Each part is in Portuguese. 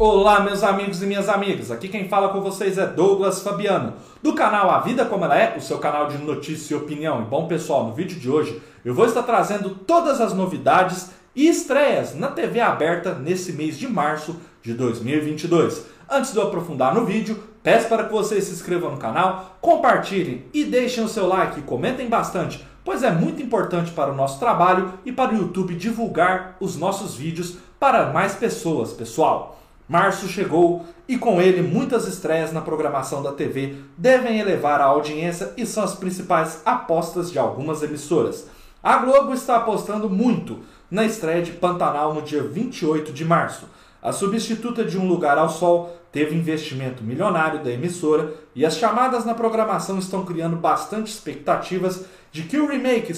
Olá, meus amigos e minhas amigas. Aqui quem fala com vocês é Douglas Fabiano, do canal A Vida Como Ela É, o seu canal de notícia e opinião. E bom, pessoal, no vídeo de hoje eu vou estar trazendo todas as novidades e estreias na TV aberta nesse mês de março de 2022. Antes de eu aprofundar no vídeo, peço para que vocês se inscrevam no canal, compartilhem e deixem o seu like, comentem bastante, pois é muito importante para o nosso trabalho e para o YouTube divulgar os nossos vídeos para mais pessoas, pessoal. Março chegou e com ele muitas estreias na programação da TV devem elevar a audiência e são as principais apostas de algumas emissoras. A Globo está apostando muito na estreia de Pantanal no dia 28 de março. A substituta de Um Lugar ao Sol teve investimento milionário da emissora e as chamadas na programação estão criando bastante expectativas de que o remake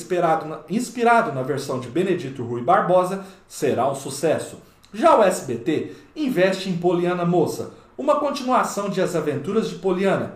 na, inspirado na versão de Benedito Rui Barbosa será um sucesso. Já o SBT investe em Poliana Moça, uma continuação de As Aventuras de Poliana,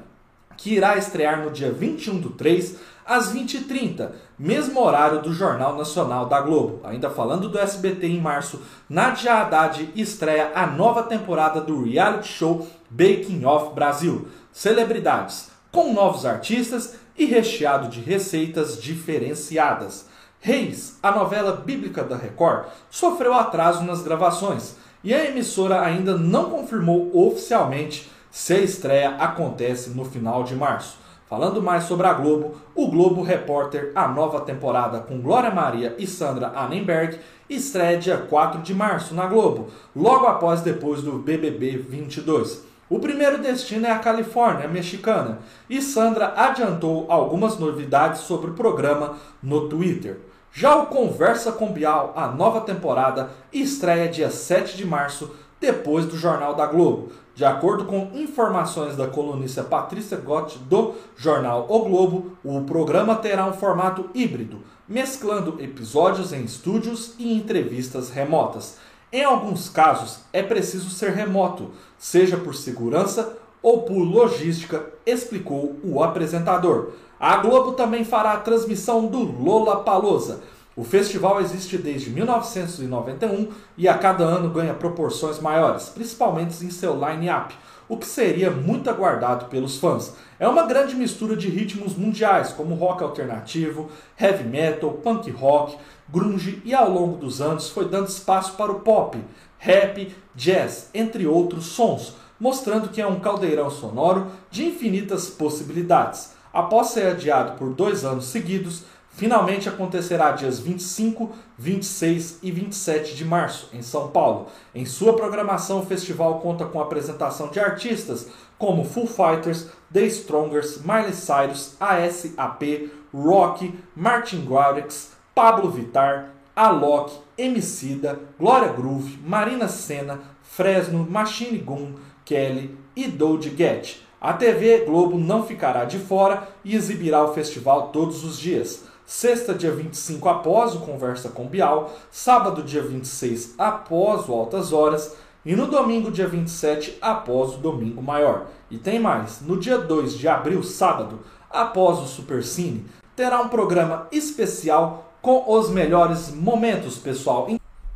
que irá estrear no dia 21 do 3, às 20h30, mesmo horário do Jornal Nacional da Globo. Ainda falando do SBT em março, Nadia Haddad estreia a nova temporada do reality show Baking Off Brasil. Celebridades com novos artistas e recheado de receitas diferenciadas. Reis, a novela bíblica da Record, sofreu atraso nas gravações e a emissora ainda não confirmou oficialmente se a estreia acontece no final de março. Falando mais sobre a Globo, o Globo Repórter, a nova temporada com Glória Maria e Sandra Annenberg, estreia dia 4 de março na Globo, logo após depois do BBB 22. O primeiro destino é a Califórnia mexicana e Sandra adiantou algumas novidades sobre o programa no Twitter. Já o Conversa com Bial, a nova temporada, estreia dia 7 de março, depois do Jornal da Globo. De acordo com informações da colunista Patrícia Gott do jornal O Globo, o programa terá um formato híbrido, mesclando episódios em estúdios e entrevistas remotas. Em alguns casos, é preciso ser remoto, seja por segurança ou por logística, explicou o apresentador. A Globo também fará a transmissão do Lola Palosa. O festival existe desde 1991 e a cada ano ganha proporções maiores, principalmente em seu line-up, o que seria muito aguardado pelos fãs. É uma grande mistura de ritmos mundiais, como rock alternativo, heavy metal, punk rock, grunge e ao longo dos anos foi dando espaço para o pop, rap, jazz, entre outros sons, mostrando que é um caldeirão sonoro de infinitas possibilidades. Após ser adiado por dois anos seguidos, finalmente acontecerá dias 25, 26 e 27 de março, em São Paulo. Em sua programação, o festival conta com a apresentação de artistas como Foo Fighters, The Strongers, Miley Cyrus, ASAP, Rock, Martin Garrix, Pablo Vittar, Alok, Emicida, Glória Groove, Marina Senna, Fresno, Machine Gun, Kelly e Doja Cat. A TV Globo não ficará de fora e exibirá o festival todos os dias. Sexta, dia 25, após o Conversa com Bial. Sábado, dia 26, após o Altas Horas. E no domingo, dia 27, após o Domingo Maior. E tem mais: no dia 2 de abril, sábado, após o Supercine, terá um programa especial com os melhores momentos, pessoal.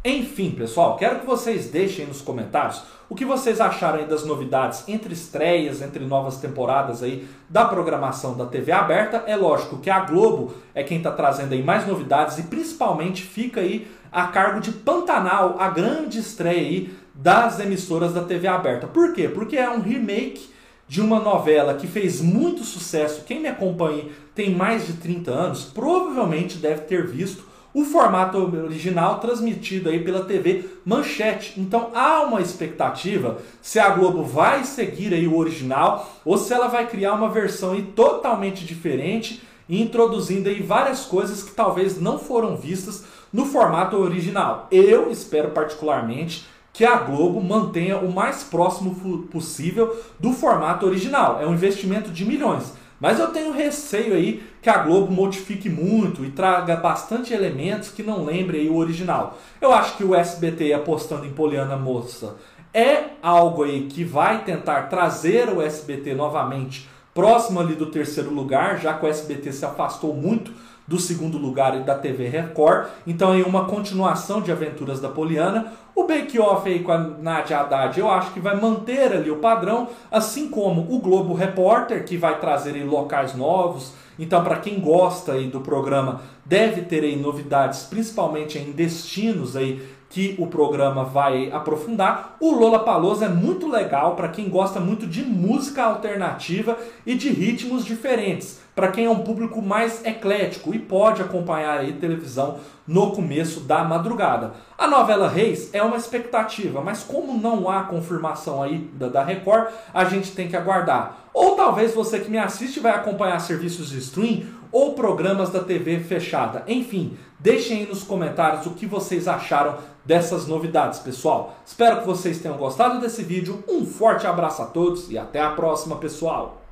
Enfim, pessoal, quero que vocês deixem nos comentários o que vocês acharam das novidades entre estreias, entre novas temporadas aí da programação da TV aberta. É lógico que a Globo é quem está trazendo aí mais novidades e principalmente fica aí a cargo de Pantanal, a grande estreia aí das emissoras da TV aberta. Por quê? Porque é um remake de uma novela que fez muito sucesso. Quem me acompanha tem mais de 30 anos, provavelmente deve ter visto o formato original transmitido aí pela TV Manchete. Então há uma expectativa se a Globo vai seguir aí o original ou se ela vai criar uma versão aí totalmente diferente introduzindo aí várias coisas que talvez não foram vistas no formato original. Eu espero particularmente que a Globo mantenha o mais próximo possível do formato original. É um investimento de milhões. Mas eu tenho receio aí que a Globo modifique muito e traga bastante elementos que não lembrem o original. Eu acho que o SBT apostando em Poliana Moça é algo aí que vai tentar trazer o SBT novamente próximo ali do terceiro lugar, já que o SBT se afastou muito do segundo lugar e da TV Record. Então, em uma continuação de Aventuras da Poliana, o bake-off aí com a Nadia Haddad eu acho que vai manter ali o padrão, assim como o Globo Repórter, que vai trazer aí locais novos. Então, para quem gosta aí do programa, deve ter aí novidades, principalmente em destinos aí que o programa vai aprofundar. O Lola Palosa é muito legal para quem gosta muito de música alternativa e de ritmos diferentes, para quem é um público mais eclético e pode acompanhar aí televisão no começo da madrugada. A novela Reis é uma expectativa, mas como não há confirmação aí da, da Record, a gente tem que aguardar. Ou talvez você que me assiste vai acompanhar serviços de stream ou programas da TV fechada. Enfim, deixem aí nos comentários o que vocês acharam dessas novidades, pessoal. Espero que vocês tenham gostado desse vídeo. Um forte abraço a todos e até a próxima, pessoal.